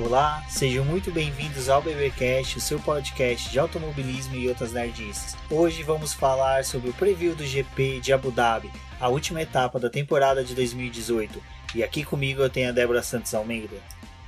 Olá, sejam muito bem-vindos ao BBcast, o seu podcast de automobilismo e outras nerdices. Hoje vamos falar sobre o preview do GP de Abu Dhabi, a última etapa da temporada de 2018. E aqui comigo eu tenho a Débora Santos Almeida.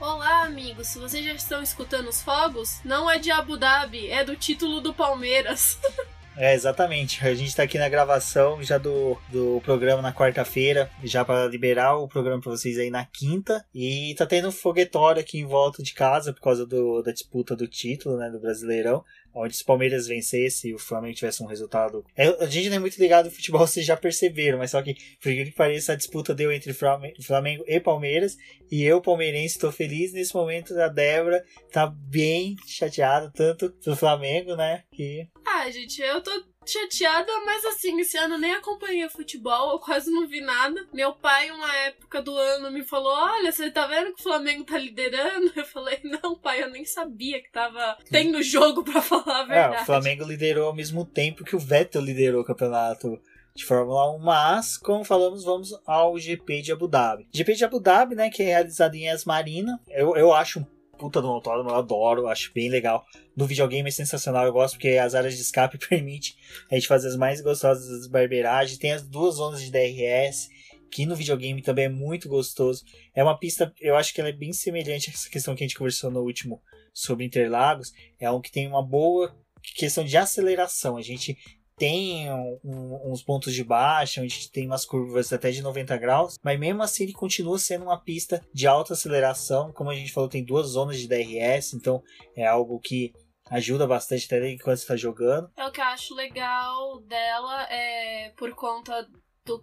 Olá, amigos. Se vocês já estão escutando os fogos, não é de Abu Dhabi, é do título do Palmeiras. É, exatamente. A gente tá aqui na gravação já do, do programa na quarta-feira, já para liberar o programa para vocês aí na quinta. E tá tendo foguetório aqui em volta de casa por causa do, da disputa do título, né, do Brasileirão onde se o Palmeiras vencesse e o Flamengo tivesse um resultado. É, a gente não é muito ligado no futebol, vocês já perceberam, mas só que, por que pareça, a disputa deu entre Flamengo e Palmeiras. E eu, palmeirense, estou feliz. Nesse momento, a Débora tá bem chateada, tanto do Flamengo, né? Que... Ah, gente, eu tô chateada, mas assim, esse ano nem acompanhei futebol, eu quase não vi nada. Meu pai, uma época do ano, me falou: Olha, você tá vendo que o Flamengo tá liderando? Eu falei: Não, pai, eu nem sabia que tava tendo jogo para falar a verdade. É, o Flamengo liderou ao mesmo tempo que o Vettel liderou o campeonato de Fórmula 1, mas, como falamos, vamos ao GP de Abu Dhabi. GP de Abu Dhabi, né, que é realizado em Asmarina, eu, eu acho um puta do autódromo, eu adoro, acho bem legal. No videogame é sensacional, eu gosto porque as áreas de escape permite a gente fazer as mais gostosas das barbeiragens. Tem as duas zonas de DRS, que no videogame também é muito gostoso. É uma pista, eu acho que ela é bem semelhante a essa questão que a gente conversou no último sobre Interlagos. É um que tem uma boa questão de aceleração. A gente tem um, uns pontos de baixa, onde tem umas curvas até de 90 graus, mas mesmo assim ele continua sendo uma pista de alta aceleração. Como a gente falou, tem duas zonas de DRS, então é algo que ajuda bastante até enquanto está jogando. É o que eu acho legal dela é por conta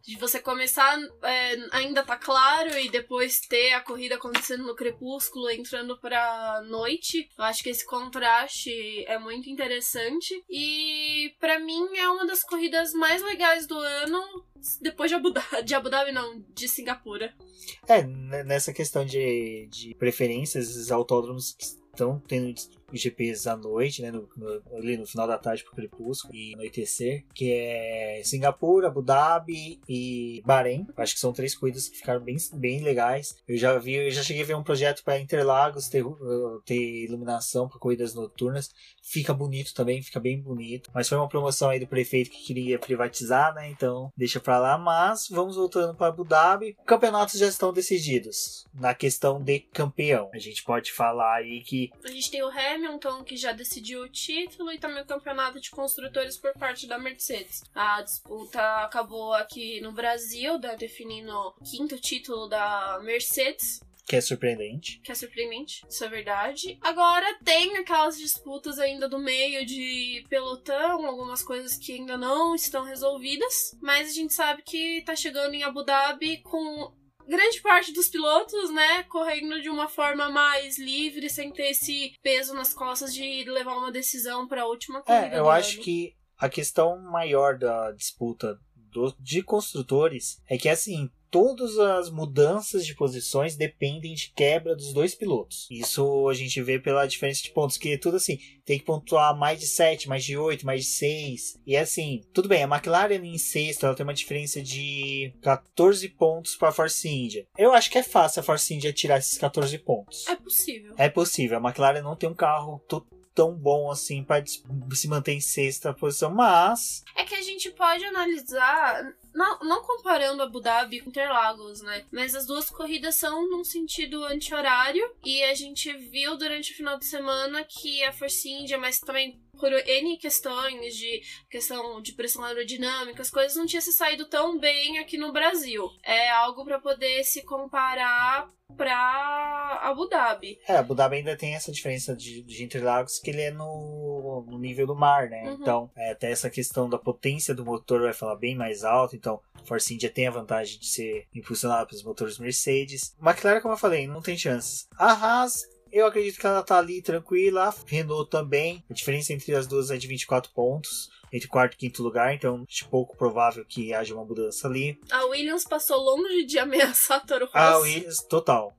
de você começar é, ainda tá claro e depois ter a corrida acontecendo no crepúsculo entrando pra noite. Eu acho que esse contraste é muito interessante e para mim é uma das corridas mais legais do ano depois de Abu Dhabi, de Abu Dhabi não, de Singapura. É, nessa questão de, de preferências, os autódromos estão tendo GPs à noite, né, no, no, ali no final da tarde pro crepúsculo e anoitecer, que é Singapura, Abu Dhabi e Bahrein. Acho que são três corridas que ficaram bem, bem legais. Eu já vi, eu já cheguei a ver um projeto para Interlagos ter, uh, ter iluminação para corridas noturnas. Fica bonito também, fica bem bonito. Mas foi uma promoção aí do prefeito que queria privatizar, né? Então deixa para lá. Mas vamos voltando para Abu Dhabi. Campeonatos já estão decididos na questão de campeão. A gente pode falar aí que a gente tem o Hamilton Hamilton, que já decidiu o título, e também o campeonato de construtores por parte da Mercedes. A disputa acabou aqui no Brasil, definindo o quinto título da Mercedes. Que é surpreendente. Que é surpreendente, isso é verdade. Agora tem aquelas disputas ainda do meio de pelotão, algumas coisas que ainda não estão resolvidas. Mas a gente sabe que tá chegando em Abu Dhabi com grande parte dos pilotos, né, correndo de uma forma mais livre, sem ter esse peso nas costas de levar uma decisão para a última corrida. É, eu acho ano. que a questão maior da disputa do, de construtores é que assim todas as mudanças de posições dependem de quebra dos dois pilotos. Isso a gente vê pela diferença de pontos, que é tudo assim, tem que pontuar mais de 7, mais de 8, mais de 6. E assim, tudo bem, a McLaren em sexto, ela tem uma diferença de 14 pontos para a Force India. Eu acho que é fácil a Force India tirar esses 14 pontos. É possível. É possível. A McLaren não tem um carro tão bom assim para se manter em sexta posição, mas é que a gente pode analisar não, não comparando Abu Dhabi com Interlagos, né? Mas as duas corridas são num sentido anti-horário e a gente viu durante o final de semana que a Force India, mas também por N questões de questão de pressão aerodinâmica, as coisas não tinham se saído tão bem aqui no Brasil. É algo para poder se comparar para Abu Dhabi. É, Abu Dhabi ainda tem essa diferença de, de Interlagos que ele é no, no nível do mar, né? Uhum. Então, é, até essa questão da potência do motor vai falar bem mais alto, então Force India tem a vantagem de ser impulsionado pelos motores Mercedes. McLaren, como eu falei, não tem chances. A Haas eu acredito que ela tá ali tranquila. Renault também. A diferença entre as duas é de 24 pontos entre quarto e quinto lugar, então é pouco provável que haja uma mudança ali. A Williams passou longe de ameaçar Toro Rosso. A Williams, total.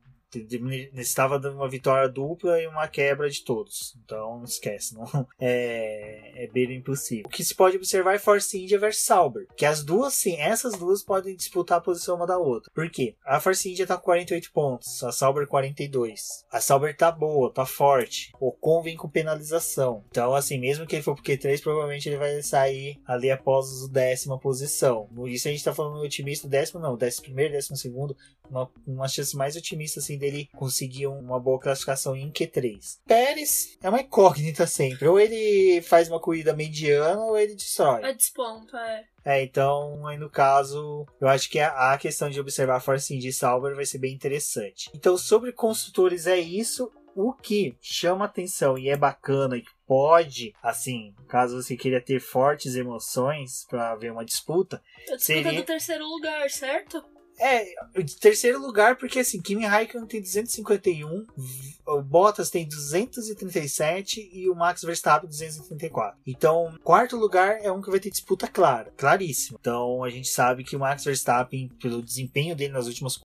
Necessitava de uma vitória dupla e uma quebra de todos. Então, esquece, não é, é bem impossível. O que se pode observar é Force India versus Sauber, que as duas, sim, essas duas podem disputar a posição uma da outra. Por quê? A Force India tá com 48 pontos, a Sauber 42. A Sauber tá boa, tá forte. O Ocon vem com penalização. Então, assim, mesmo que ele for pro Q3, provavelmente ele vai sair ali após a décima posição. Isso a gente tá falando otimista, décimo não, décimo primeiro, décimo segundo, uma, uma chance mais otimista assim dele conseguir uma boa classificação em Q3. Pérez é uma incógnita sempre. Ou ele faz uma corrida mediana ou ele destrói. É desponta, é. É, então, aí no caso, eu acho que a, a questão de observar a Force India e Sauber vai ser bem interessante. Então, sobre construtores é isso. O que chama atenção e é bacana e pode, assim, caso você queira ter fortes emoções para ver uma disputa, a disputa seria... do terceiro lugar, certo? É, terceiro lugar, porque assim, Kimi Raikkonen tem 251, o Bottas tem 237 e o Max Verstappen 234. Então, quarto lugar é um que vai ter disputa clara, claríssimo. Então, a gente sabe que o Max Verstappen, pelo desempenho dele nas últimas